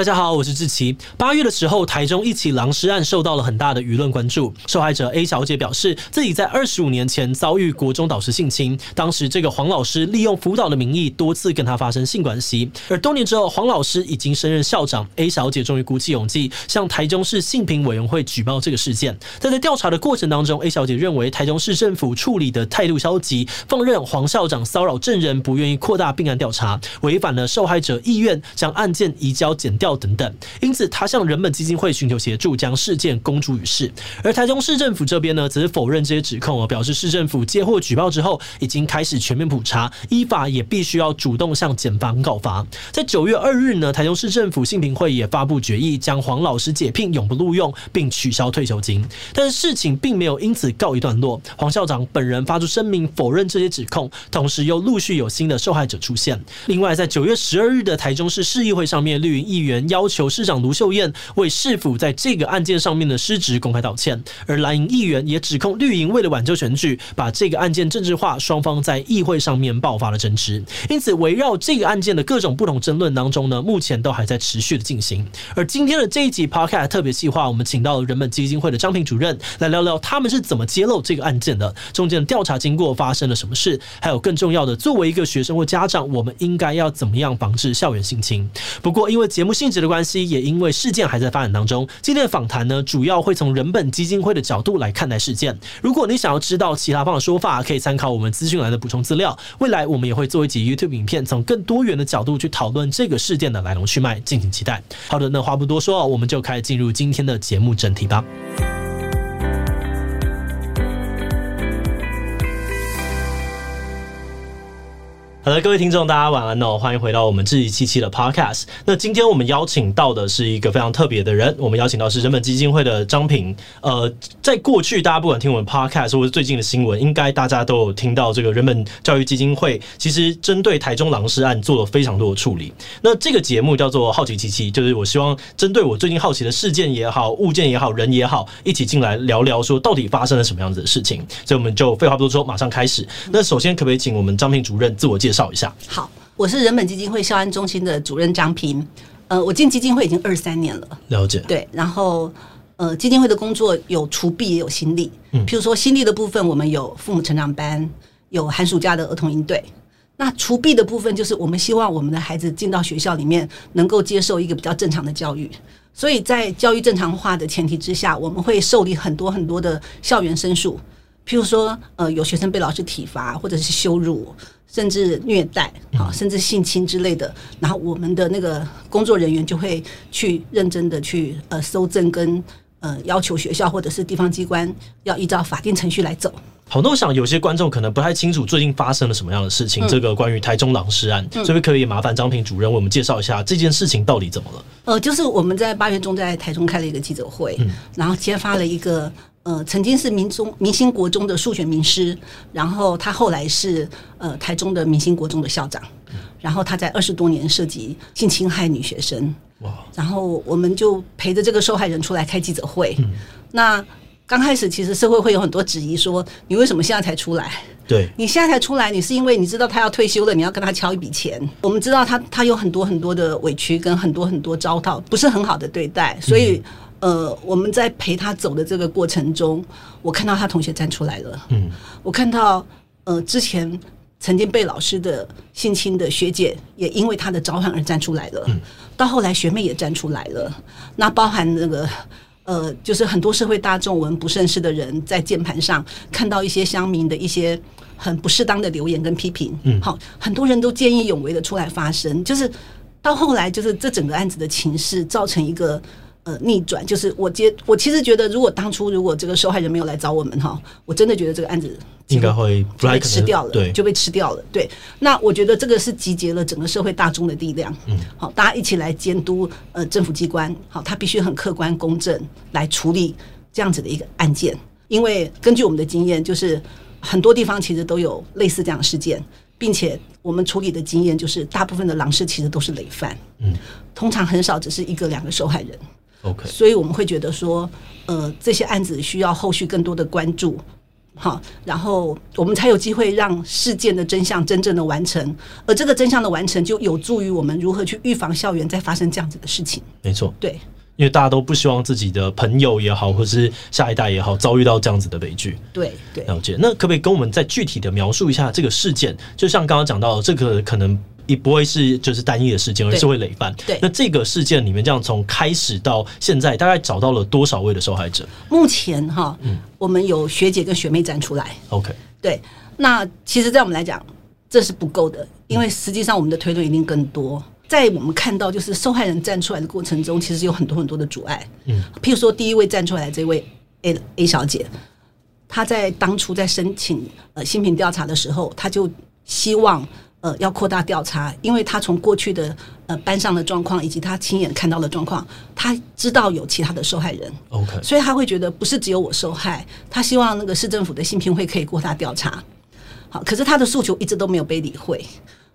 大家好，我是志奇。八月的时候，台中一起狼尸案受到了很大的舆论关注。受害者 A 小姐表示，自己在二十五年前遭遇国中导师性侵，当时这个黄老师利用辅导的名义多次跟她发生性关系。而多年之后，黄老师已经升任校长，A 小姐终于鼓起勇气向台中市性平委员会举报这个事件。但在调查的过程当中，A 小姐认为台中市政府处理的态度消极，放任黄校长骚扰证人，不愿意扩大并案调查，违反了受害者意愿，将案件移交检调等等，因此他向人本基金会寻求协助，将事件公诸于世。而台中市政府这边呢，则是否认这些指控，表示市政府接获举报之后，已经开始全面普查，依法也必须要主动向检方告发。在九月二日呢，台中市政府信评会也发布决议，将黄老师解聘，永不录用，并取消退休金。但是事情并没有因此告一段落，黄校长本人发出声明否认这些指控，同时又陆续有新的受害者出现。另外，在九月十二日的台中市市议会上面，绿营议员要求市长卢秀燕为市府在这个案件上面的失职公开道歉，而蓝营议员也指控绿营为了挽救选举，把这个案件政治化，双方在议会上面爆发了争执。因此，围绕这个案件的各种不同争论当中呢，目前都还在持续的进行。而今天的这一集 Podcast 特别计划，我们请到了人本基金会的张平主任来聊聊他们是怎么揭露这个案件的，中间的调查经过发生了什么事，还有更重要的，作为一个学生或家长，我们应该要怎么样防治校园性侵。不过，因为节目性质的关系，也因为事件还在发展当中，今天的访谈呢，主要会从人本基金会的角度来看待事件。如果你想要知道其他方的说法，可以参考我们资讯栏的补充资料。未来我们也会做一集 YouTube 影片，从更多元的角度去讨论这个事件的来龙去脉，敬请期待。好的，那话不多说，我们就开始进入今天的节目整体吧。好的，各位听众，大家晚安哦！欢迎回到我们志祺七七的 Podcast。那今天我们邀请到的是一个非常特别的人，我们邀请到是人本基金会的张平。呃，在过去，大家不管听我们 Podcast 或者最近的新闻，应该大家都有听到这个人本教育基金会其实针对台中狼师案做了非常多的处理。那这个节目叫做好奇七七，就是我希望针对我最近好奇的事件也好、物件也好、人也好，一起进来聊聊，说到底发生了什么样子的事情。所以我们就废话不多说，马上开始。那首先，可不可以请我们张平主任自我介绍？介绍一下。好，我是人本基金会校安中心的主任张平。呃，我进基金会已经二三年了。了解。对，然后呃，基金会的工作有除弊也有心力。嗯，譬如说心力的部分，我们有父母成长班，有寒暑假的儿童营队。那除弊的部分，就是我们希望我们的孩子进到学校里面，能够接受一个比较正常的教育。所以在教育正常化的前提之下，我们会受理很多很多的校园申诉。譬如说，呃，有学生被老师体罚，或者是羞辱。甚至虐待啊，甚至性侵之类的，然后我们的那个工作人员就会去认真的去呃搜证跟呃要求学校或者是地方机关要依照法定程序来走。好，那我想有些观众可能不太清楚最近发生了什么样的事情，嗯、这个关于台中狼尸案，所以可以麻烦张平主任为我们介绍一下这件事情到底怎么了？呃，就是我们在八月中在台中开了一个记者会，嗯、然后揭发了一个。呃，曾经是民中明星国中的数学名师，然后他后来是呃台中的明星国中的校长，然后他在二十多年涉及性侵害女学生，哇！然后我们就陪着这个受害人出来开记者会。嗯、那刚开始其实社会会有很多质疑，说你为什么现在才出来？对，你现在才出来，你是因为你知道他要退休了，你要跟他敲一笔钱。我们知道他他有很多很多的委屈跟很多很多糟蹋，不是很好的对待，所以。嗯呃，我们在陪他走的这个过程中，我看到他同学站出来了。嗯，我看到呃，之前曾经被老师的性侵的学姐，也因为他的召唤而站出来了。嗯，到后来学妹也站出来了。那包含那个呃，就是很多社会大众、我们不认识的人在键盘上看到一些乡民的一些很不适当的留言跟批评。嗯，好，很多人都见义勇为的出来发声。就是到后来，就是这整个案子的情势造成一个。呃，逆转就是我接我其实觉得，如果当初如果这个受害人没有来找我们哈，我真的觉得这个案子应该会被吃掉了，对，就被吃掉了。对，那我觉得这个是集结了整个社会大众的力量，嗯，好，大家一起来监督呃政府机关，好，他必须很客观公正来处理这样子的一个案件，因为根据我们的经验，就是很多地方其实都有类似这样的事件，并且我们处理的经验就是大部分的狼师其实都是累犯，嗯，通常很少只是一个两个受害人。OK，所以我们会觉得说，呃，这些案子需要后续更多的关注，好，然后我们才有机会让事件的真相真正的完成，而这个真相的完成就有助于我们如何去预防校园再发生这样子的事情。没错，对，因为大家都不希望自己的朋友也好，或是下一代也好，遭遇到这样子的悲剧。对对，了解。那可不可以跟我们再具体的描述一下这个事件？就像刚刚讲到的，这个可能。也不会是就是单一的事件，而是会累犯。对，那这个事件里面，这样从开始到现在，大概找到了多少位的受害者？目前哈，嗯，我们有学姐跟学妹站出来。OK，对。那其实，在我们来讲，这是不够的，因为实际上我们的推论一定更多。在我们看到，就是受害人站出来的过程中，其实有很多很多的阻碍。嗯，譬如说，第一位站出来的这位 A A 小姐，她在当初在申请呃新品调查的时候，她就希望。呃，要扩大调查，因为他从过去的呃班上的状况，以及他亲眼看到的状况，他知道有其他的受害人。OK，所以他会觉得不是只有我受害，他希望那个市政府的性评会可以扩大调查。好，可是他的诉求一直都没有被理会。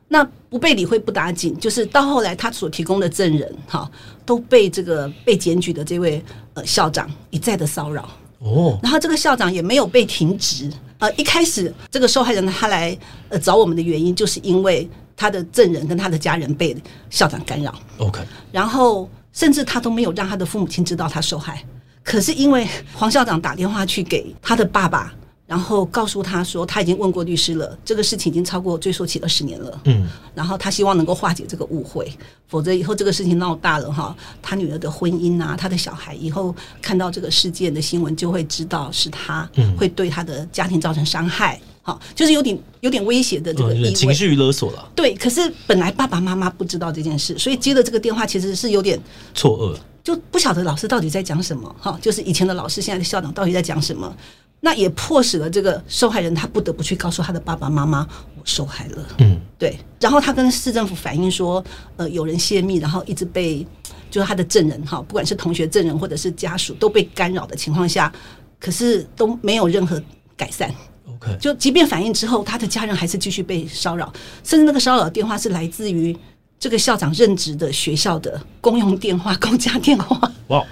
那不被理会不打紧，就是到后来他所提供的证人，哈，都被这个被检举的这位呃校长一再的骚扰。哦，然后这个校长也没有被停职。呃，一开始这个受害人他来呃找我们的原因，就是因为他的证人跟他的家人被校长干扰。OK，然后甚至他都没有让他的父母亲知道他受害，可是因为黄校长打电话去给他的爸爸。然后告诉他说，他已经问过律师了，这个事情已经超过追诉期二十年了。嗯，然后他希望能够化解这个误会，否则以后这个事情闹大了哈，他女儿的婚姻啊，他的小孩以后看到这个事件的新闻，就会知道是他会对他的家庭造成伤害。好，就是有点有点威胁的这个意味，情绪勒索了。对，可是本来爸爸妈妈不知道这件事，所以接了这个电话其实是有点错愕，就不晓得老师到底在讲什么。哈，就是以前的老师，现在的校长到底在讲什么。那也迫使了这个受害人，他不得不去告诉他的爸爸妈妈，我受害了。嗯，对。然后他跟市政府反映说，呃，有人泄密，然后一直被，就是他的证人哈，不管是同学证人或者是家属都被干扰的情况下，可是都没有任何改善。OK，就即便反映之后，他的家人还是继续被骚扰，甚至那个骚扰电话是来自于这个校长任职的学校的公用电话、公家电话。哇，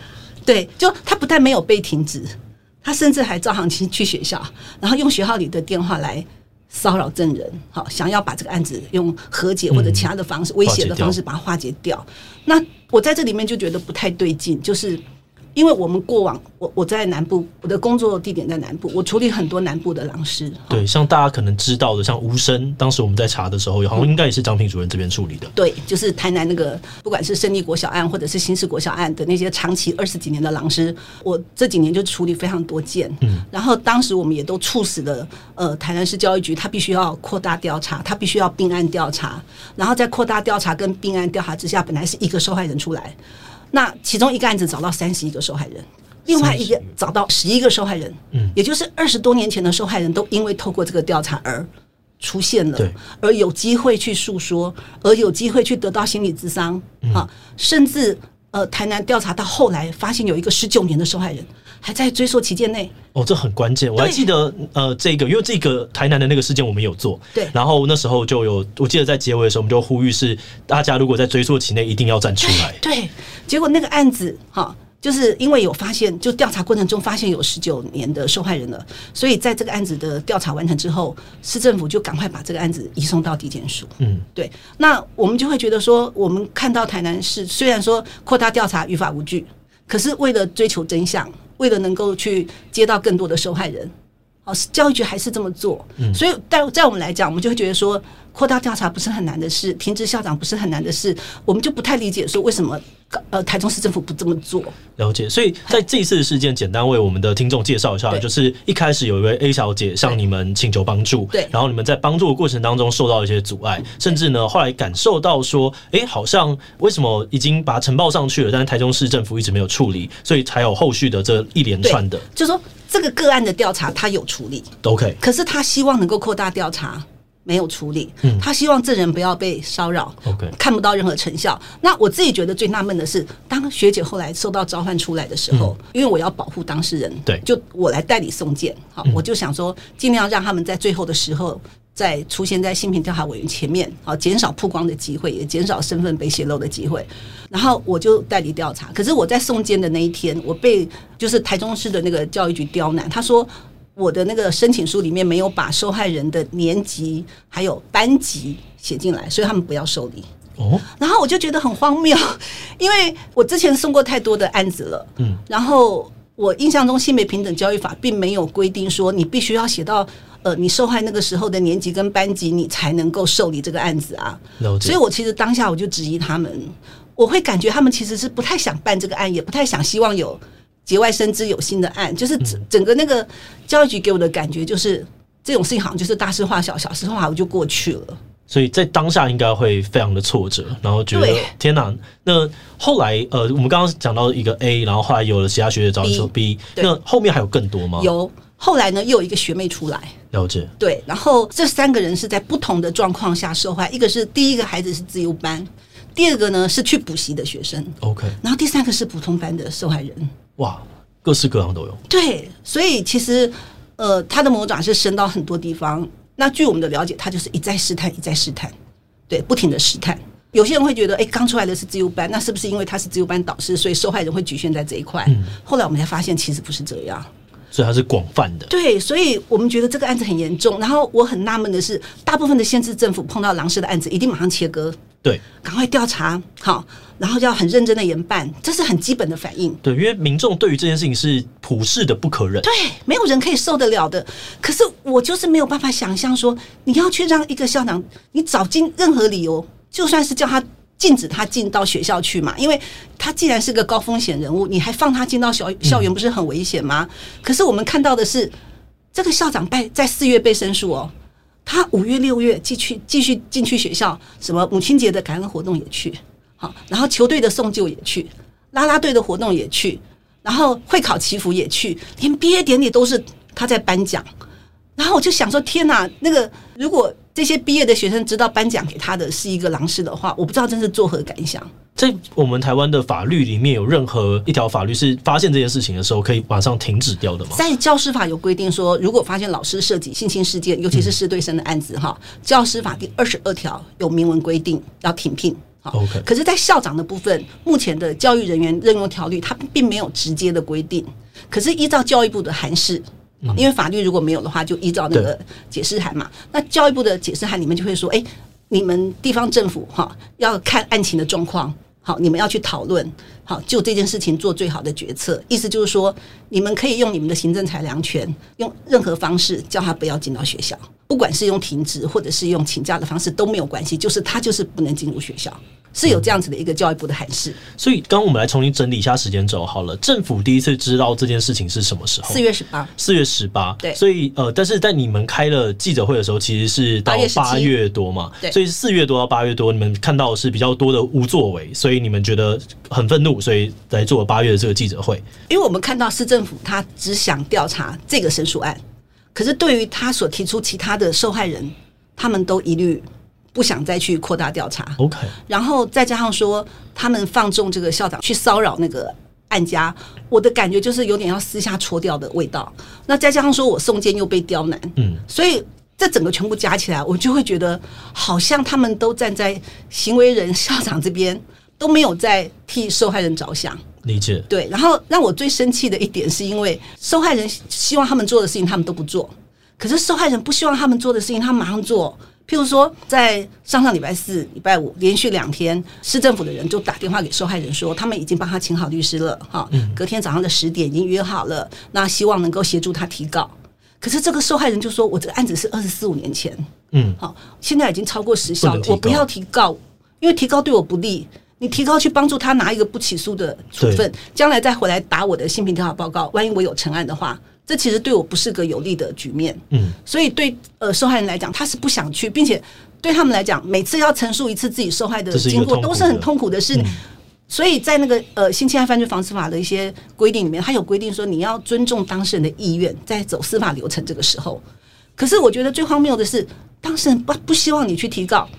对，就他不但没有被停职。他甚至还照行去去学校，然后用学校里的电话来骚扰证人，好，想要把这个案子用和解或者其他的方式、威胁的方式把它化解掉。那我在这里面就觉得不太对劲，就是。因为我们过往，我我在南部，我的工作地点在南部，我处理很多南部的狼师。对，像大家可能知道的，像吴声，当时我们在查的时候，好像应该也是张平主任这边处理的。对，就是台南那个，不管是胜利国小案或者是新市国小案的那些长期二十几年的狼师，我这几年就处理非常多件。嗯，然后当时我们也都促使了，呃，台南市教育局，他必须要扩大调查，他必须要并案调查，然后在扩大调查跟并案调查之下，本来是一个受害人出来。那其中一个案子找到三十一个受害人，另外一个找到十一个受害人，嗯，也就是二十多年前的受害人都因为透过这个调查而出现了，对，而有机会去诉说，而有机会去得到心理咨商，啊，甚至呃，台南调查到后来发现有一个十九年的受害人。还在追溯期间内哦，这很关键。我还记得呃，这个因为这个台南的那个事件我们有做，对。然后那时候就有，我记得在结尾的时候，我们就呼吁是大家如果在追溯期内一定要站出来。对，结果那个案子哈，就是因为有发现，就调查过程中发现有十九年的受害人了，所以在这个案子的调查完成之后，市政府就赶快把这个案子移送到地检署。嗯，对。那我们就会觉得说，我们看到台南市虽然说扩大调查于法无据，可是为了追求真相。为了能够去接到更多的受害人，哦，教育局还是这么做，嗯所以在在我们来讲，我们就会觉得说，扩大调查不是很难的事，停职校长不是很难的事，我们就不太理解说为什么。呃，台中市政府不这么做。了解，所以在这一次的事件，简单为我们的听众介绍一下，就是一开始有一位 A 小姐向你们请求帮助，对，然后你们在帮助的过程当中受到一些阻碍，甚至呢后来感受到说，哎、欸，好像为什么已经把它呈报上去了，但是台中市政府一直没有处理，所以才有后续的这一连串的，就是说这个个案的调查他有处理，OK，可是他希望能够扩大调查。没有处理，他希望证人不要被骚扰，OK，看不到任何成效。那我自己觉得最纳闷的是，当学姐后来收到召唤出来的时候，因为我要保护当事人，对，就我来代理送件，好，我就想说尽量让他们在最后的时候再出现在性平调查委员前面，好，减少曝光的机会，也减少身份被泄露的机会。然后我就代理调查，可是我在送监的那一天，我被就是台中市的那个教育局刁难，他说。我的那个申请书里面没有把受害人的年级还有班级写进来，所以他们不要受理。哦，然后我就觉得很荒谬，因为我之前送过太多的案子了，嗯，然后我印象中性别平等教育法并没有规定说你必须要写到呃你受害那个时候的年级跟班级，你才能够受理这个案子啊。所以我其实当下我就质疑他们，我会感觉他们其实是不太想办这个案，也不太想希望有节外生枝有新的案，就是整整个那个教育局给我的感觉就是这种事情好像就是大事化小，小事化无就过去了。所以在当下应该会非常的挫折，然后觉得天哪！那后来呃，我们刚刚讲到一个 A，然后后来有了其他学姐找你说 B，那后面还有更多吗？有，后来呢又有一个学妹出来，了解。对，然后这三个人是在不同的状况下受害，一个是第一个孩子是自由班，第二个呢是去补习的学生，OK，然后第三个是普通班的受害人。哇，各式各样都有。对，所以其实呃，他的魔爪是伸到很多地方。那据我们的了解，他就是一再试探，一再试探，对，不停的试探。有些人会觉得，哎，刚出来的是自由班，那是不是因为他是自由班导师，所以受害人会局限在这一块？嗯。后来我们才发现，其实不是这样。所以它是广泛的。对，所以我们觉得这个案子很严重。然后我很纳闷的是，大部分的县市政府碰到狼师的案子，一定马上切割。对，赶快调查好，然后要很认真的严办，这是很基本的反应。对，因为民众对于这件事情是普世的不可忍，对，没有人可以受得了的。可是我就是没有办法想象说，你要去让一个校长，你找尽任何理由，就算是叫他禁止他进到学校去嘛，因为他既然是个高风险人物，你还放他进到校校园，不是很危险吗？嗯。可是我们看到的是，这个校长被在四月被申诉哦。他五月六月继续继续进去学校，什么母亲节的感恩活动也去，好，然后球队的送旧也去，啦啦队的活动也去，然后会考祈福也去，连毕业典礼都是他在颁奖。然后我就想说，天哪，那个如果这些毕业的学生知道颁奖给他的是一个狼师的话，我不知道真是作何感想。在我们台湾的法律里面有任何一条法律是发现这件事情的时候可以马上停止掉的吗？在教师法有规定说，如果发现老师涉及性侵事件，尤其是师对生的案子，哈、嗯，教师法第二十二条有明文规定要停聘。OK，可是，在校长的部分，目前的教育人员任用条例它并没有直接的规定。可是依照教育部的函释，因为法律如果没有的话，就依照那个解释函嘛。那教育部的解释函里面就会说，哎、欸，你们地方政府哈要看案情的状况。好，你们要去讨论，好，就这件事情做最好的决策。意思就是说，你们可以用你们的行政裁量权，用任何方式叫他不要进到学校，不管是用停职或者是用请假的方式都没有关系，就是他就是不能进入学校。是有这样子的一个教育部的函释，所以刚刚我们来重新整理一下时间轴好了。政府第一次知道这件事情是什么时候？四月十八。四月十八。对。所以呃，但是在你们开了记者会的时候，其实是到八月多嘛。对。所以四月多到八月多，你们看到的是比较多的无作为，所以你们觉得很愤怒，所以来做八月的这个记者会。因为我们看到市政府他只想调查这个申诉案，可是对于他所提出其他的受害人，他们都一律。不想再去扩大调查，OK，然后再加上说他们放纵这个校长去骚扰那个案家，我的感觉就是有点要私下戳掉的味道。那再加上说我送件又被刁难，嗯，所以这整个全部加起来，我就会觉得好像他们都站在行为人校长这边，都没有在替受害人着想。理解。对，然后让我最生气的一点是因为受害人希望他们做的事情他们都不做，可是受害人不希望他们做的事情他们马上做。譬如说，在上上礼拜四、礼拜五连续两天，市政府的人就打电话给受害人说，他们已经帮他请好律师了，哈，隔天早上的十点已经约好了，那希望能够协助他提告。可是这个受害人就说，我这个案子是二十四五年前，嗯，好，现在已经超过时效了，我不要提告，因为提告对我不利。你提告去帮助他拿一个不起诉的处分，将来再回来打我的性平调查报告，万一我有成案的话。这其实对我不是个有利的局面，嗯，所以对呃受害人来讲，他是不想去，并且对他们来讲，每次要陈述一次自己受害的经过，都是很痛苦的事。所以在那个呃性侵害犯罪防治法的一些规定里面，他有规定说你要尊重当事人的意愿，在走司法流程这个时候。可是我觉得最荒谬的是，当事人不不希望你去提告，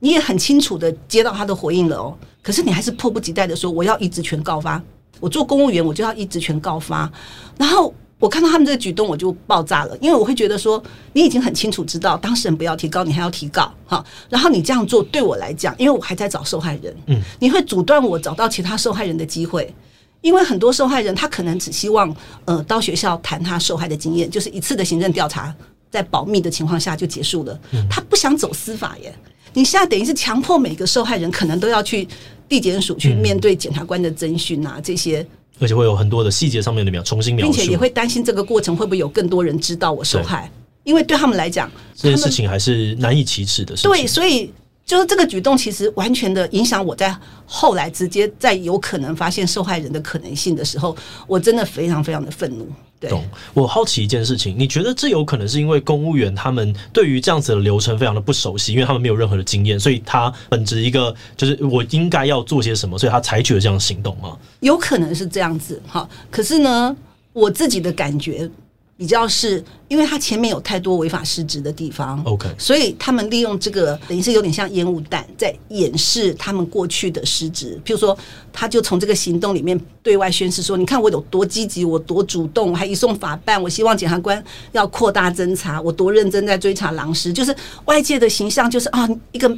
你也很清楚的接到他的回应了哦，可是你还是迫不及待的说我要一职权告发，我做公务员我就要一职权告发，然后。我看到他们这个举动，我就爆炸了，因为我会觉得说，你已经很清楚知道当事人不要提高，你还要提告，哈，然后你这样做对我来讲，因为我还在找受害人，嗯，你会阻断我找到其他受害人的机会，因为很多受害人他可能只希望呃到学校谈他受害的经验，就是一次的行政调查，在保密的情况下就结束了。他不想走司法耶。你现在等于是强迫每个受害人可能都要去地检署去面对检察官的侦讯啊，这些，而且会有很多的细节上面的描重新描述，并且也会担心这个过程会不会有更多人知道我受害，因为对他们来讲，这件事情还是难以启齿的事情。对，所以。就是这个举动，其实完全的影响我在后来直接在有可能发现受害人的可能性的时候，我真的非常非常的愤怒。对，懂。我好奇一件事情，你觉得这有可能是因为公务员他们对于这样子的流程非常的不熟悉，因为他们没有任何的经验，所以他本着一个就是我应该要做些什么，所以他采取了这样的行动吗？有可能是这样子，哈。可是呢，我自己的感觉。比较是，因为他前面有太多违法失职的地方，OK，所以他们利用这个，等于是有点像烟雾弹，在掩饰他们过去的失职。譬如说，他就从这个行动里面对外宣示说：“你看我有多积极，我多主动，我还移送法办，我希望检察官要扩大侦查，我多认真在追查狼师。”就是外界的形象就是啊，一个。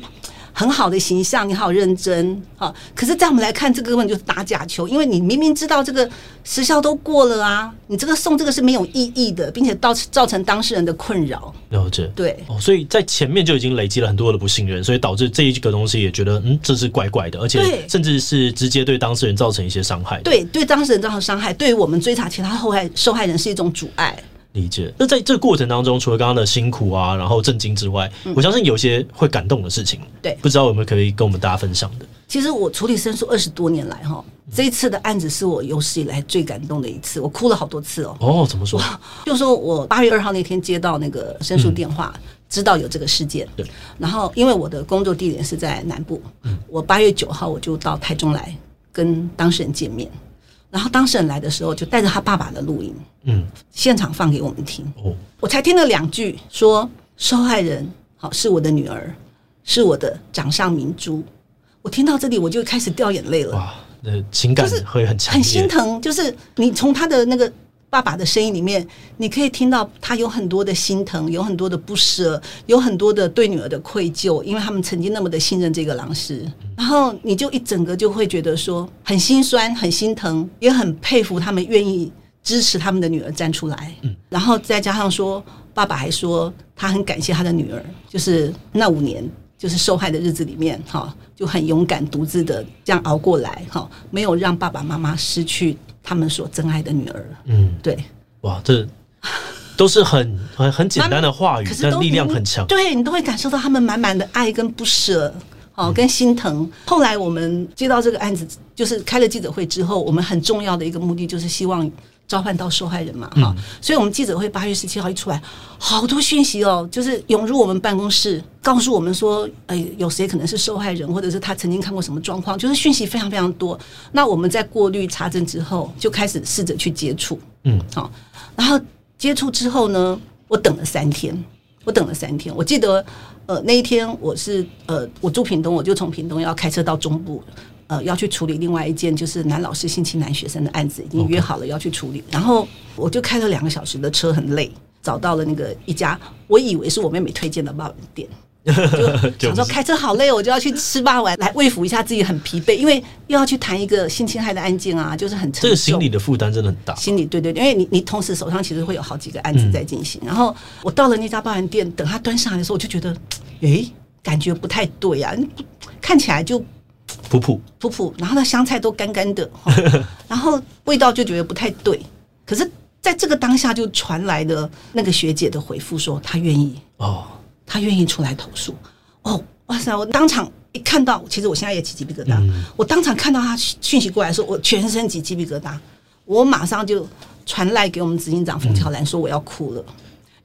很好的形象，你好认真啊！可是，在我们来看，这个根本就是打假球，因为你明明知道这个时效都过了啊，你这个送这个是没有意义的，并且造造成当事人的困扰。了解，对哦，所以在前面就已经累积了很多的不信任，所以导致这一个东西也觉得，嗯，这是怪怪的，而且甚至是直接对当事人造成一些伤害。对，对当事人造成伤害，对于我们追查其他受害受害人是一种阻碍。理解。那在这个过程当中，除了刚刚的辛苦啊，然后震惊之外，嗯，我相信有些会感动的事情。对，不知道有没有可以跟我们大家分享的？其实我处理申诉二十多年来，哈，这一次的案子是我有史以来最感动的一次，我哭了好多次哦。哦，怎么说？就说我八月二号那天接到那个申诉电话，嗯，知道有这个事件。对。然后，因为我的工作地点是在南部，嗯，我八月九号我就到台中来跟当事人见面。然后当事人来的时候，就带着他爸爸的录音，嗯，现场放给我们听。哦，我才听了两句，说受害人好是我的女儿，是我的掌上明珠。我听到这里，我就开始掉眼泪了。哇，那情感会很强烈，很心疼。就是你从他的那个。爸爸的声音里面，你可以听到他有很多的心疼，有很多的不舍，有很多的对女儿的愧疚，因为他们曾经那么的信任这个狼师，然后你就一整个就会觉得说很心酸、很心疼，也很佩服他们愿意支持他们的女儿站出来。嗯，然后再加上说，爸爸还说他很感谢他的女儿，就是那五年就是受害的日子里面，哈，就很勇敢独自的这样熬过来，哈，没有让爸爸妈妈失去。他们所珍爱的女儿，嗯，对，哇，这都是很很很简单的话语，但力量很强。对，你都会感受到他们满满的爱跟不舍，哦，跟心疼。嗯。后来我们接到这个案子，就是开了记者会之后，我们很重要的一个目的就是希望。召唤到受害人嘛，哈、嗯，所以我们记者会八月十七号一出来，好多讯息哦，就是涌入我们办公室，告诉我们说，哎，有谁可能是受害人，或者是他曾经看过什么状况，就是讯息非常非常多。那我们在过滤查证之后，就开始试着去接触，嗯，好，然后接触之后呢，我等了三天，我等了三天。我记得，呃，那一天我是，呃，我住屏东，我就从屏东要开车到中部。呃，要去处理另外一件就是男老师性侵男学生的案子，已经约好了要去处理。然后我就开了两个小时的车，很累，找到了那个一家我以为是我妹妹推荐的霸王店，就 想说开车好累，我就要去吃霸王来慰抚一下自己很疲惫，因为又要去谈一个性侵害的案件啊，就是很这个心理的负担真的很大。心理对对，对，因为你你同时手上其实会有好几个案子在进行。嗯、然后我到了那家霸王店，等他端上来的时候，我就觉得，诶，感觉不太对啊，看起来就。普普普普，然后那香菜都干干的，然后味道就觉得不太对。可是，在这个当下，就传来了那个学姐的回复，说她愿意哦，她愿意出来投诉。哦，哇塞！我当场一看到，其实我现在也起鸡皮疙瘩。嗯、我当场看到她讯息过来说，我全身起鸡皮疙瘩。我马上就传来给我们执行长冯乔兰，说我要哭了，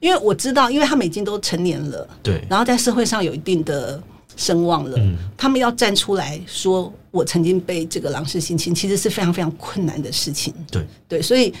因为我知道，因为他们已经都成年了，对，然后在社会上有一定的。声望了，他们要站出来说，我曾经被这个狼师性侵，其实是非常非常困难的事情。对对，所以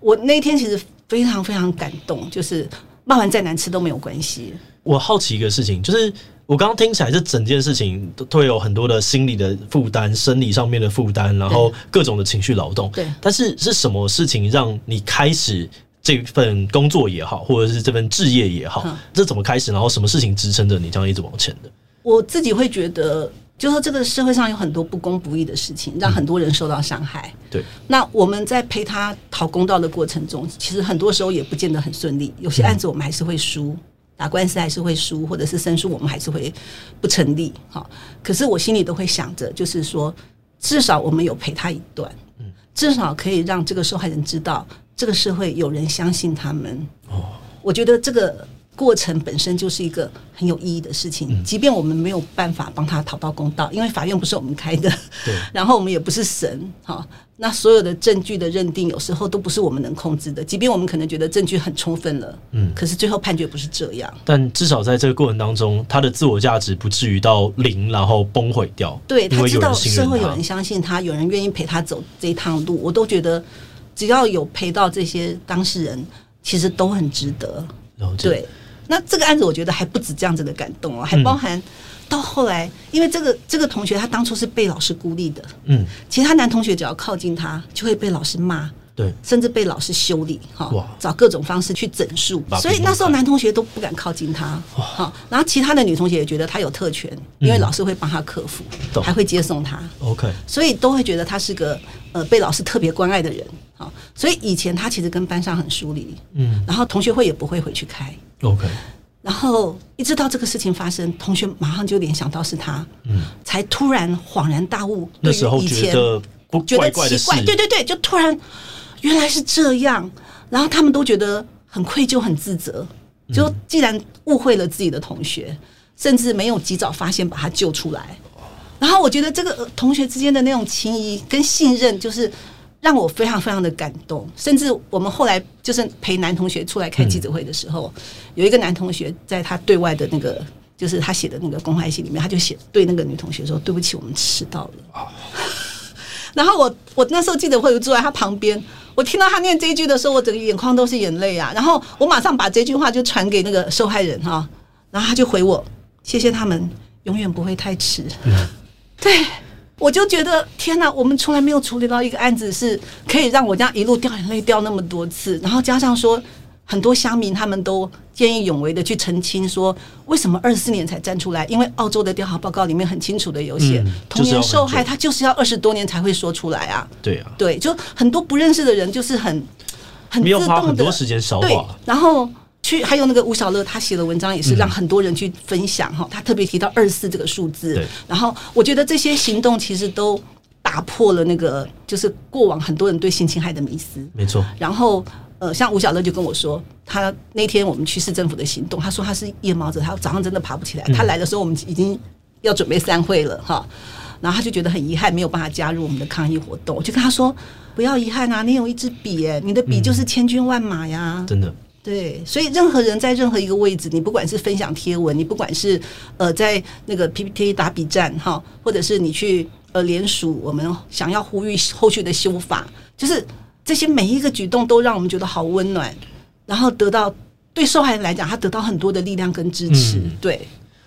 我那天其实非常非常感动，就是骂完再难吃都没有关系。我好奇一个事情，就是我刚刚听起来，这整件事情都会有很多的心理的负担、生理上面的负担，然后各种的情绪劳动。对，但是是什么事情让你开始这份工作也好，或者是这份志业也好，这怎么开始？然后什么事情支撑着你这样一直往前的？我自己会觉得，就说这个社会上有很多不公不义的事情，让很多人受到伤害。对，那我们在陪他讨公道的过程中，其实很多时候也不见得很顺利。有些案子我们还是会输，打官司还是会输，或者是申诉我们还是会不成立。好，可是我心里都会想着，就是说，至少我们有陪他一段，嗯至少可以让这个受害人知道，这个社会有人相信他们。哦，我觉得这个。过程本身就是一个很有意义的事情，即便我们没有办法帮他讨到公道，因为法院不是我们开的，对，然后我们也不是神，哈，那所有的证据的认定有时候都不是我们能控制的，即便我们可能觉得证据很充分了，嗯，可是最后判决不是这样。但至少在这个过程当中，他的自我价值不至于到零，然后崩毁掉。对，他知道社会有人相信他，有人愿意陪他走这一趟路，我都觉得只要有陪到这些当事人，其实都很值得。对。那这个案子我觉得还不止这样子的感动哦，还包含到后来，因为这个这个同学他当初是被老师孤立的，嗯，其他男同学只要靠近他，就会被老师骂，对，甚至被老师修理，哈，找各种方式去整数，所以那时候男同学都不敢靠近他，哈，然后其他的女同学也觉得他有特权，因为老师会帮他克服，还会接送他，OK，所以都会觉得他是个呃被老师特别关爱的人，好，所以以前他其实跟班上很疏离，嗯，然后同学会也不会回去开。OK，然后一直到这个事情发生，同学马上就联想到是他，嗯，才突然恍然大悟。那时候觉得不怪怪的觉得奇怪，对对对，就突然原来是这样，然后他们都觉得很愧疚、很自责。就既然误会了自己的同学，甚至没有及早发现把他救出来，然后我觉得这个同学之间的那种情谊跟信任，就是。让我非常非常的感动，甚至我们后来就是陪男同学出来开记者会的时候，嗯、有一个男同学在他对外的那个，就是他写的那个公开信里面，他就写对那个女同学说：“对不起，我们迟到了。哦”然后我我那时候记者会坐在他旁边，我听到他念这一句的时候，我整个眼眶都是眼泪啊！然后我马上把这句话就传给那个受害人哈，然后他就回我：“谢谢他们，永远不会太迟。嗯”对。我就觉得天哪，我们从来没有处理到一个案子是可以让我这样一路掉眼泪掉那么多次，然后加上说很多乡民他们都见义勇为的去澄清说，为什么二十四年才站出来？因为澳洲的调查报告里面很清楚的有写，童年受害他就是要二十多年才会说出来啊。对啊，对，就很多不认识的人就是很很自动的，没有花很多时间消化，然后。去还有那个吴小乐，他写的文章也是让很多人去分享哈。他特别提到二十四这个数字，然后我觉得这些行动其实都打破了那个就是过往很多人对性侵害的迷思。没错。然后呃，像吴小乐就跟我说，他那天我们去市政府的行动，他说他是夜猫子，他早上真的爬不起来。他来的时候我们已经要准备散会了哈，然后他就觉得很遗憾，没有办法加入我们的抗议活动。我就跟他说，不要遗憾啊，你有一支笔哎，你的笔就是千军万马呀，真的。对，所以任何人在任何一个位置，你不管是分享贴文，你不管是呃在那个 PPT 打笔战哈，或者是你去呃联署，我们想要呼吁后续的修法，就是这些每一个举动都让我们觉得好温暖，然后得到对受害人来讲，他得到很多的力量跟支持。嗯、对，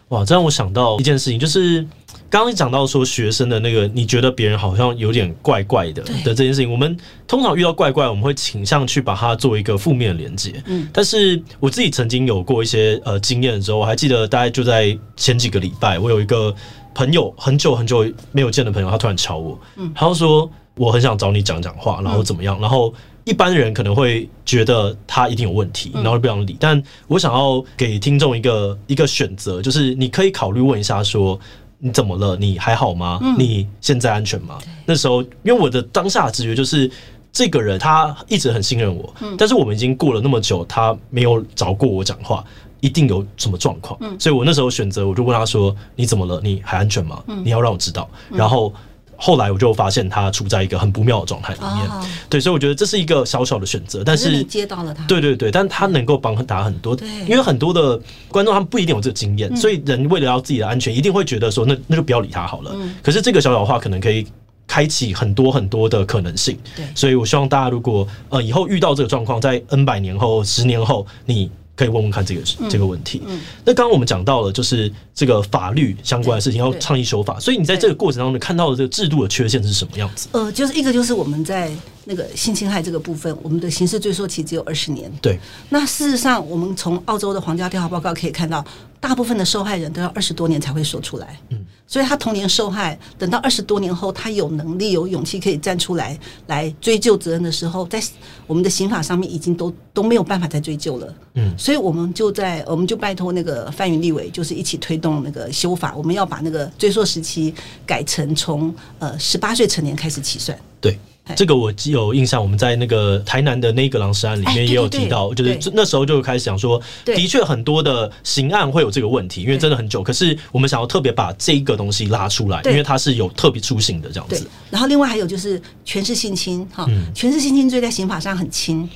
哇，这让我想到一件事情，就是。刚刚你讲到说学生的那个，你觉得别人好像有点怪怪的的这件事情，我们通常遇到怪怪，我们会倾向去把它做一个负面的连接。嗯，但是我自己曾经有过一些呃经验的时候，我还记得大概就在前几个礼拜，我有一个朋友很久很久没有见的朋友，他突然敲我，嗯，他就说我很想找你讲讲话，然后怎么样？然后一般人可能会觉得他一定有问题，然后不想理。但我想要给听众一个一个选择，就是你可以考虑问一下说。你怎么了？你还好吗？嗯、你现在安全吗？那时候，因为我的当下直觉就是，这个人他一直很信任我，嗯、但是我们已经过了那么久，他没有找过我讲话，一定有什么状况。嗯、所以我那时候选择，我就问他说：“你怎么了？你还安全吗？嗯、你要让我知道。”然后。后来我就发现他处在一个很不妙的状态里面，哦、对，所以我觉得这是一个小小的选择，但是，接到了他，对对对，但他能够帮他很多，对，因为很多的观众他们不一定有这个经验，嗯、所以人为了要自己的安全，一定会觉得说那那就不要理他好了。嗯、可是这个小小的话可能可以开启很多很多的可能性，对，所以我希望大家如果呃以后遇到这个状况，在 N 百年后、十年后，你。可以问问看这个这个问题。那刚刚我们讲到了，就是这个法律相关的事情要倡议修法，所以你在这个过程当中看到的这个制度的缺陷是什么样子？呃，就是一个就是我们在那个性侵害这个部分，我们的刑事追诉期只有二十年。对。那事实上，我们从澳洲的皇家调查报告可以看到，大部分的受害人都要二十多年才会说出来。嗯。所以他童年受害，等到二十多年后，他有能力、有勇气可以站出来来追究责任的时候，在我们的刑法上面已经都都没有办法再追究了。嗯。所以我们就在我们就拜托那个范云立委，就是一起推动那个修法，我们要把那个追诉时期改成从呃十八岁成年开始起算。对。这个我有印象，我们在那个台南的那个狼师案里面也有提到，就是那时候就开始讲说，的确很多的刑案会有这个问题，因为真的很久。可是我们想要特别把这个东西拉出来，因为它是有特别出性的这样子。然后另外还有就是权势性侵哈，权势性侵罪在刑法上很轻，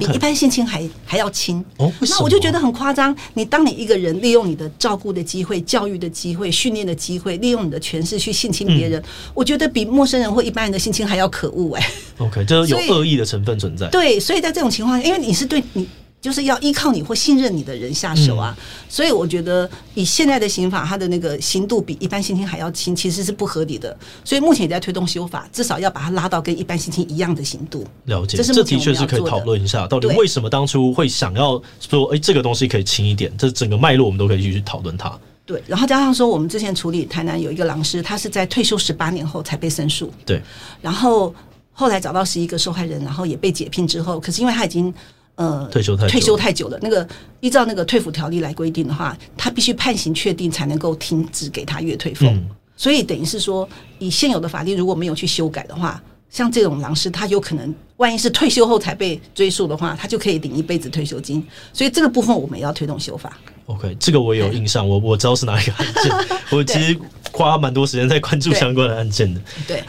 比一般性侵还还要轻。哦，那我就觉得很夸张。你当你一个人利用你的照顾的机会、教育的机会、训练的机会，利用你的权势去性侵别人，我觉得比陌生人或一般人的性侵还要可恶。OK，就是有恶意的成分存在。对，所以在这种情况下，因为你是对你就是要依靠你或信任你的人下手啊，嗯、所以我觉得以现在的刑法，它的那个刑度比一般性侵还要轻，其实是不合理的。所以目前也在推动修法，至少要把它拉到跟一般性侵一样的刑度。了解，这是这的确是可以讨论一下，到底为什么当初会想要说，哎，这个东西可以轻一点？这整个脉络我们都可以继续讨论它。对，然后加上说，我们之前处理台南有一个狼师，他是在退休十八年后才被申诉。对，然后。后来找到十一个受害人，然后也被解聘之后，可是因为他已经呃退休太退休太久了，那个依照那个退抚条例来规定的话，他必须判刑确定才能够停止给他月退俸。嗯、所以等于是说，以现有的法律如果没有去修改的话，像这种狼师，他有可能万一是退休后才被追诉的话，他就可以领一辈子退休金。所以这个部分我们也要推动修法。OK，这个我也有印象，我我知道是哪一个案件，我其实花蛮多时间在关注相关的案件的。对。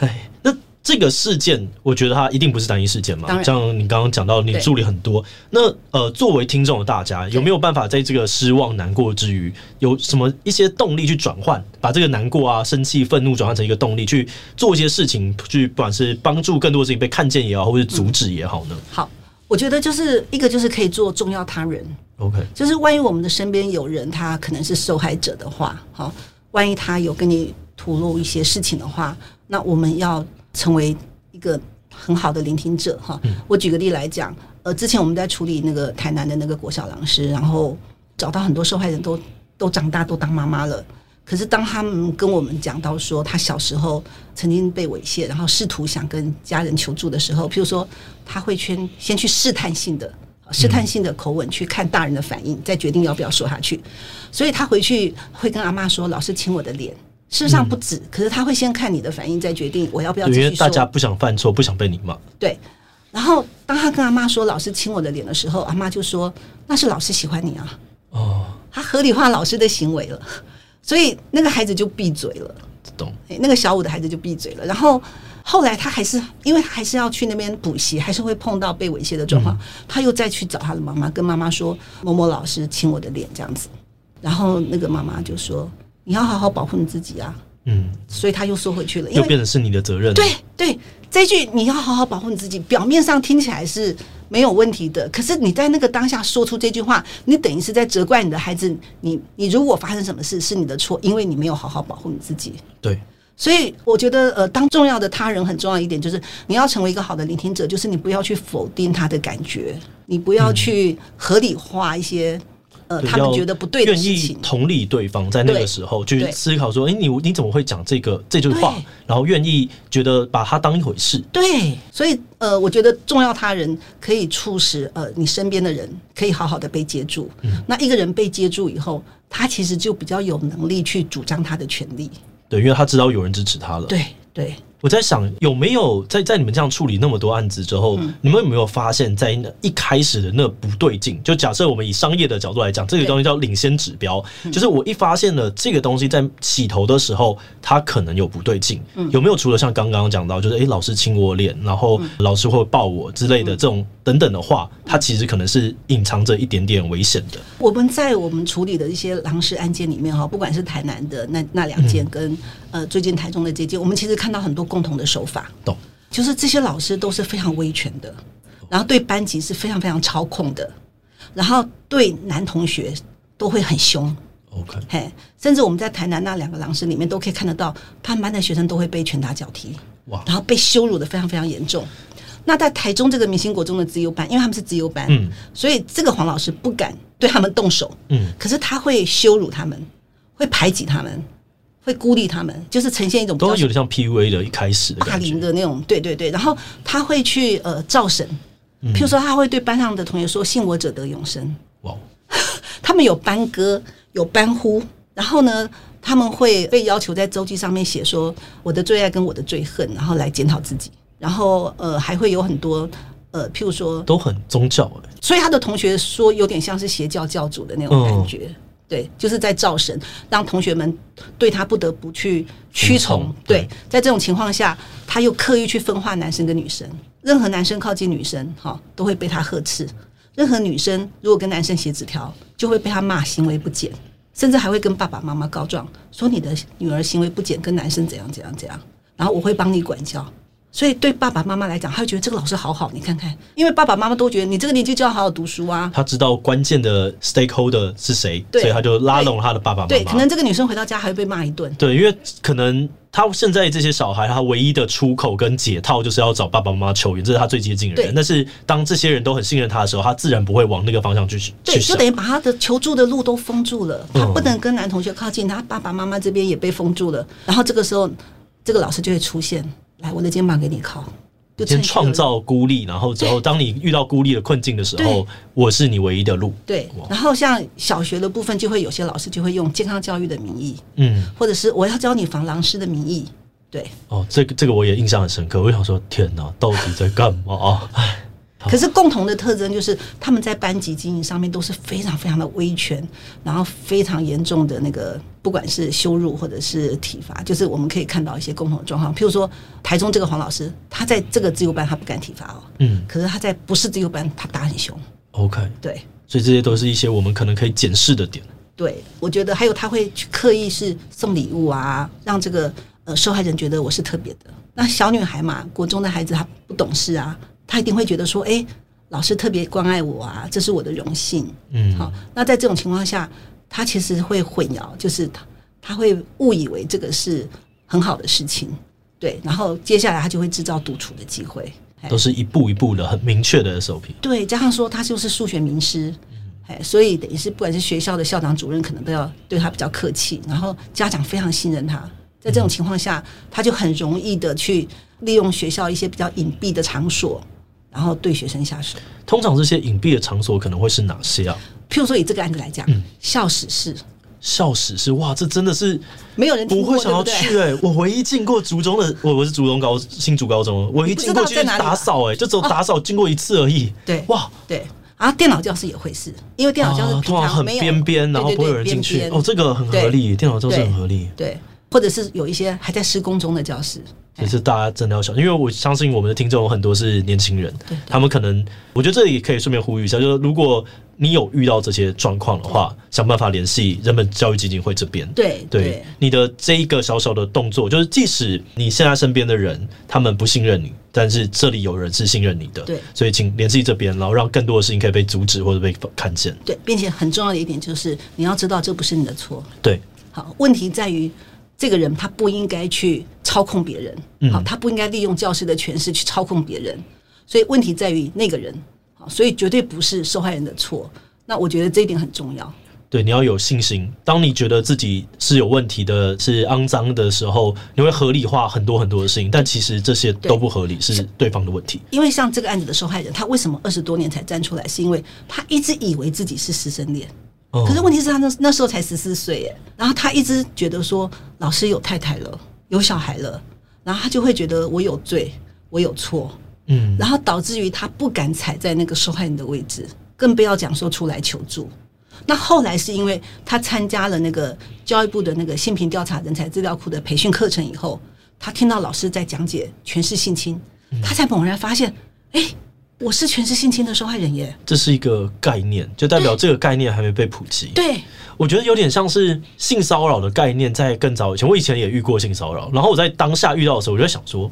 这个事件，我觉得它一定不是单一事件嘛。像你刚刚讲到，你助理很多。那呃，作为听众的大家，有没有办法在这个失望、难过之余，有什么一些动力去转换，把这个难过啊、生气、愤怒转换成一个动力，去做一些事情，去不管是帮助更多的事情被看见也好，或者阻止也好呢？嗯、好，我觉得就是一个就是可以做重要他人。OK，就是万一我们的身边有人他可能是受害者的话，好，万一他有跟你吐露一些事情的话，那我们要。成为一个很好的聆听者哈，我举个例来讲，呃，之前我们在处理那个台南的那个国小老师，然后找到很多受害人都都长大都当妈妈了，可是当他们跟我们讲到说他小时候曾经被猥亵，然后试图想跟家人求助的时候，譬如说他会先先去试探性的试探性的口吻去看大人的反应，再决定要不要说下去，所以他回去会跟阿妈说：“老师亲我的脸。”事实上不止，嗯、可是他会先看你的反应，再决定我要不要继续说。因为大家不想犯错，不想被你骂。对。然后当他跟阿妈说老师亲我的脸的时候，阿妈就说那是老师喜欢你啊。哦。他合理化老师的行为了，所以那个孩子就闭嘴了。懂。那个小五的孩子就闭嘴了。然后后来他还是，因为他还是要去那边补习，还是会碰到被猥亵的状况。嗯、他又再去找他的妈妈，跟妈妈说某某老师亲我的脸这样子。然后那个妈妈就说。你要好好保护你自己啊，嗯，所以他又说回去了，又变成是你的责任。对对，这一句你要好好保护你自己，表面上听起来是没有问题的，可是你在那个当下说出这句话，你等于是在责怪你的孩子。你你如果发生什么事是你的错，因为你没有好好保护你自己。对，所以我觉得呃，当重要的他人很重要一点就是你要成为一个好的聆听者，就是你不要去否定他的感觉，你不要去合理化一些。呃，他们觉得不对的事情，同理对方在那个时候去思考说，哎，你你怎么会讲这个这句话？然后愿意觉得把它当一回事。对，所以呃，我觉得重要他人可以促使呃你身边的人可以好好的被接住。嗯，那一个人被接住以后，他其实就比较有能力去主张他的权利。对，因为他知道有人支持他了。对对。我在想，有没有在在你们这样处理那么多案子之后，嗯、你们有没有发现，在那一开始的那不对劲？就假设我们以商业的角度来讲，这个东西叫领先指标，就是我一发现了这个东西在起头的时候，它可能有不对劲。嗯、有没有除了像刚刚讲到，就是诶、欸，老师亲我脸，然后老师会抱我之类的这种等等的话，它其实可能是隐藏着一点点危险的。我们在我们处理的一些狼师案件里面哈，不管是台南的那那两件，跟、嗯、呃最近台中的这件，我们其实看到很多。共同的手法，懂，就是这些老师都是非常威权的，然后对班级是非常非常操控的，然后对男同学都会很凶。OK，嘿，甚至我们在台南那两个狼师里面都可以看得到，他们班的学生都会被拳打脚踢，哇，然后被羞辱的非常非常严重。那在台中这个明星国中的资优班，因为他们是资优班，嗯，所以这个黄老师不敢对他们动手，嗯，可是他会羞辱他们，会排挤他们，会孤立他们，就是呈现一种都有点像 PUA 的一开始的霸凌的那种，对对对。然后他会去呃造神，譬如说他会对班上的同学说“信我者得永生”，哇，他们有班歌，有班呼，然后呢，他们会被要求在周记上面写说我的最爱跟我的最恨，然后来检讨自己。然后呃，还会有很多呃，譬如说都很宗教哎，所以他的同学说有点像是邪教教主的那种感觉，对，就是在造神，让同学们对他不得不去屈从。对，在这种情况下，他又刻意去分化男生跟女生，任何男生靠近女生，哈，都会被他呵斥；任何女生如果跟男生写纸条，就会被他骂行为不检。甚至还会跟爸爸妈妈告状，说你的女儿行为不检，跟男生怎样怎样怎样，然后我会帮你管教。所以对爸爸妈妈来讲，他会觉得这个老师好好，你看看，因为爸爸妈妈都觉得你这个年纪就要好好读书啊。他知道关键的 stakeholder 是谁，所以他就拉拢了他的爸爸妈妈。对，可能这个女生回到家还会被骂一顿。对，因为可能他现在这些小孩，他唯一的出口跟解套就是要找爸爸妈妈求援，这是他最接近的人。但是当这些人都很信任他的时候，他自然不会往那个方向去。对，就等于把他的求助的路都封住了，他不能跟男同学靠近，他爸爸妈妈这边也被封住了。然后这个时候，这个老师就会出现，来，我的肩膀给你靠。就先创造孤立，然后之后，当你遇到孤立的困境的时候，我是你唯一的路。对，然后像小学的部分，就会有些老师就会用健康教育的名义，嗯，或者是我要教你防狼师的名义，对。哦，这个这个我也印象很深刻。我想说，天哪，到底在干嘛？哎。可是共同的特征就是，他们在班级经营上面都是非常非常的威权，然后非常严重的那个，不管是羞辱或者是体罚，就是我们可以看到一些共同的状况。譬如说，台中这个黄老师，他在这个自由班他不敢体罚哦，嗯，可是他在不是自由班，他打很凶。OK，对，所以这些都是一些我们可能可以检视的点。对，我觉得还有他会去刻意是送礼物啊，让这个呃受害人觉得我是特别的。那小女孩嘛，国中的孩子她不懂事啊。他一定会觉得说：“哎，老师特别关爱我啊，这是我的荣幸。”嗯，好。那在这种情况下，他其实会混淆，就是他他会误以为这个是很好的事情，对。然后接下来他就会制造独处的机会，都是一步一步的很明确的 SOP。对，加上说他就是数学名师，哎，所以等于是不管是学校的校长主任，可能都要对他比较客气。然后家长非常信任他，在这种情况下，他就很容易的去利用学校一些比较隐蔽的场所。然后对学生下手，通常这些隐蔽的场所可能会是哪些啊？譬如说以这个案子来讲，嗯，校史室，校史室，哇，这真的是没有人不会想要去哎、欸！我唯一进过竹中的，我我是竹中高新竹高中，我一进过去就是打扫哎、欸，就只有打扫经过一次而已。对，哇，对，然后电脑教室也会是，因为电脑教室通常很边边，然后不会有人进去。哦，这个很合理，电脑教室很合理。对，或者是有一些还在施工中的教室。也是大家真的要小心，因为我相信我们的听众有很多是年轻人，他们可能，我觉得这里可以顺便呼吁一下，就是如果你有遇到这些状况的话，想办法联系人本教育基金会这边。对对，你的这一个小小的动作，就是即使你现在身边的人他们不信任你，但是这里有人是信任你的，对，所以请联系这边，然后让更多的事情可以被阻止或者被看见。对，并且很重要的一点就是你要知道这不是你的错。对，好，问题在于。这个人他不应该去操控别人，好，他不应该利用教师的权势去操控别人，所以问题在于那个人，好，所以绝对不是受害人的错。那我觉得这一点很重要。对，你要有信心。当你觉得自己是有问题的、是肮脏的时候，你会合理化很多很多的事情，但其实这些都不合理，是对方的问题。因为像这个案子的受害人，他为什么二十多年才站出来？是因为他一直以为自己是师生恋。可是问题是他那那时候才十四岁耶，然后他一直觉得说老师有太太了，有小孩了，然后他就会觉得我有罪，我有错，嗯，然后导致于他不敢踩在那个受害人的位置，更不要讲说出来求助。那后来是因为他参加了那个教育部的那个性平调查人才资料库的培训课程以后，他听到老师在讲解全是性侵，他才猛然发现，哎。我是全是性侵的受害人耶，这是一个概念，就代表这个概念还没被普及。对，我觉得有点像是性骚扰的概念，在更早以前，我以前也遇过性骚扰，然后我在当下遇到的时候，我就在想说，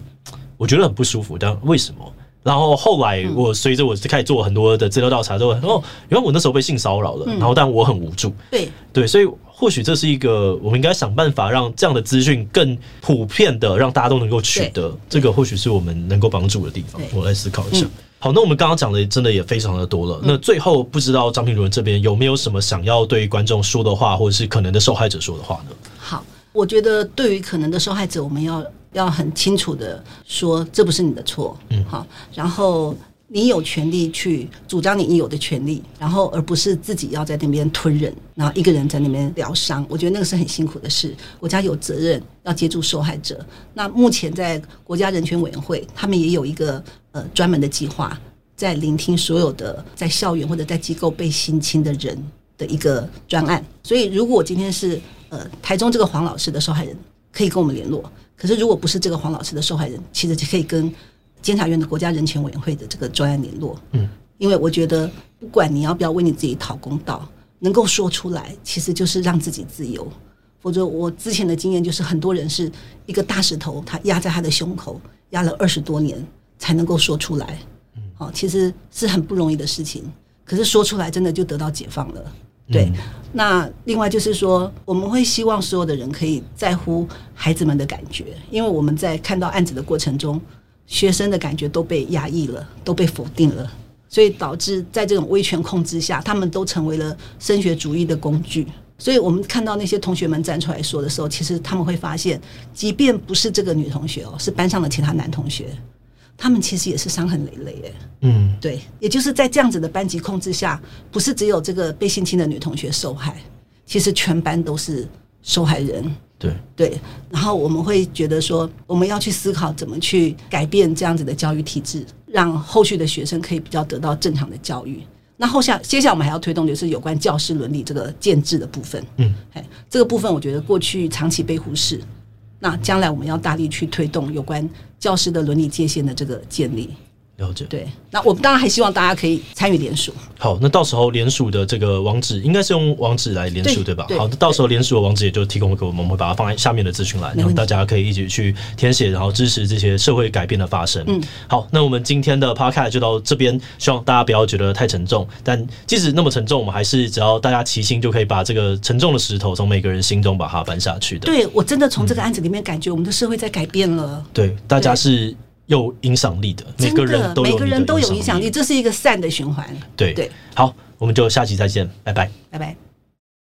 我觉得很不舒服，但为什么？然后后来我随着我开始做很多的资料调查之后，哦，原来我那时候被性骚扰了，然后但我很无助。对对，所以或许这是一个我们应该想办法让这样的资讯更普遍的让大家都能够取得，这个或许是我们能够帮助的地方。我来思考一下。好，那我们刚刚讲的真的也非常的多了。那最后不知道张平伦这边有没有什么想要对观众说的话，或者是可能的受害者说的话呢？好，我觉得对于可能的受害者，我们要。要很清楚的说，这不是你的错，嗯，好，然后你有权利去主张你应有的权利，然后而不是自己要在那边吞忍，然后一个人在那边疗伤，我觉得那个是很辛苦的事。国家有责任要接住受害者。那目前在国家人权委员会，他们也有一个呃专门的计划，在聆听所有的在校园或者在机构被性侵的人的一个专案。所以，如果今天是呃台中这个黄老师的受害人，可以跟我们联络。可是，如果不是这个黄老师的受害人，其实就可以跟监察院的国家人权委员会的这个专案联络。嗯，因为我觉得，不管你要不要为你自己讨公道，能够说出来，其实就是让自己自由。否则，我之前的经验就是，很多人是一个大石头，他压在他的胸口，压了二十多年才能够说出来。嗯，好，其实是很不容易的事情。可是说出来，真的就得到解放了。对，那另外就是说，我们会希望所有的人可以在乎孩子们的感觉，因为我们在看到案子的过程中，学生的感觉都被压抑了，都被否定了，所以导致在这种威权控制下，他们都成为了升学主义的工具。所以我们看到那些同学们站出来说的时候，其实他们会发现，即便不是这个女同学哦，是班上的其他男同学。他们其实也是伤痕累累，哎，嗯，对，也就是在这样子的班级控制下，不是只有这个被性侵的女同学受害，其实全班都是受害人，对对。然后我们会觉得说，我们要去思考怎么去改变这样子的教育体制，让后续的学生可以比较得到正常的教育。那后下接下来我们还要推动就是有关教师伦理这个建制的部分，嗯，哎，这个部分我觉得过去长期被忽视。那将来我们要大力去推动有关教师的伦理界限的这个建立。了解，对，那我们当然还希望大家可以参与联署。好，那到时候联署的这个网址应该是用网址来联署，对吧？对，好，那到时候联署的网址也就提供给我们，我们会把它放在下面的资讯栏，然后大家可以一起去填写，然后支持这些社会改变的发生。嗯，好，那我们今天的 podcast 就到这边，希望大家不要觉得太沉重，但即使那么沉重，我们还是只要大家齐心，就可以把这个沉重的石头从每个人心中把它搬下去的。对，我真的从这个案子里面感觉我们的社会在改变了。嗯、对，大家是。有影响力的，每个人都有，每个人都有影响力，这是一个善的循环。对对，好，我们就下期再见，拜拜，拜拜。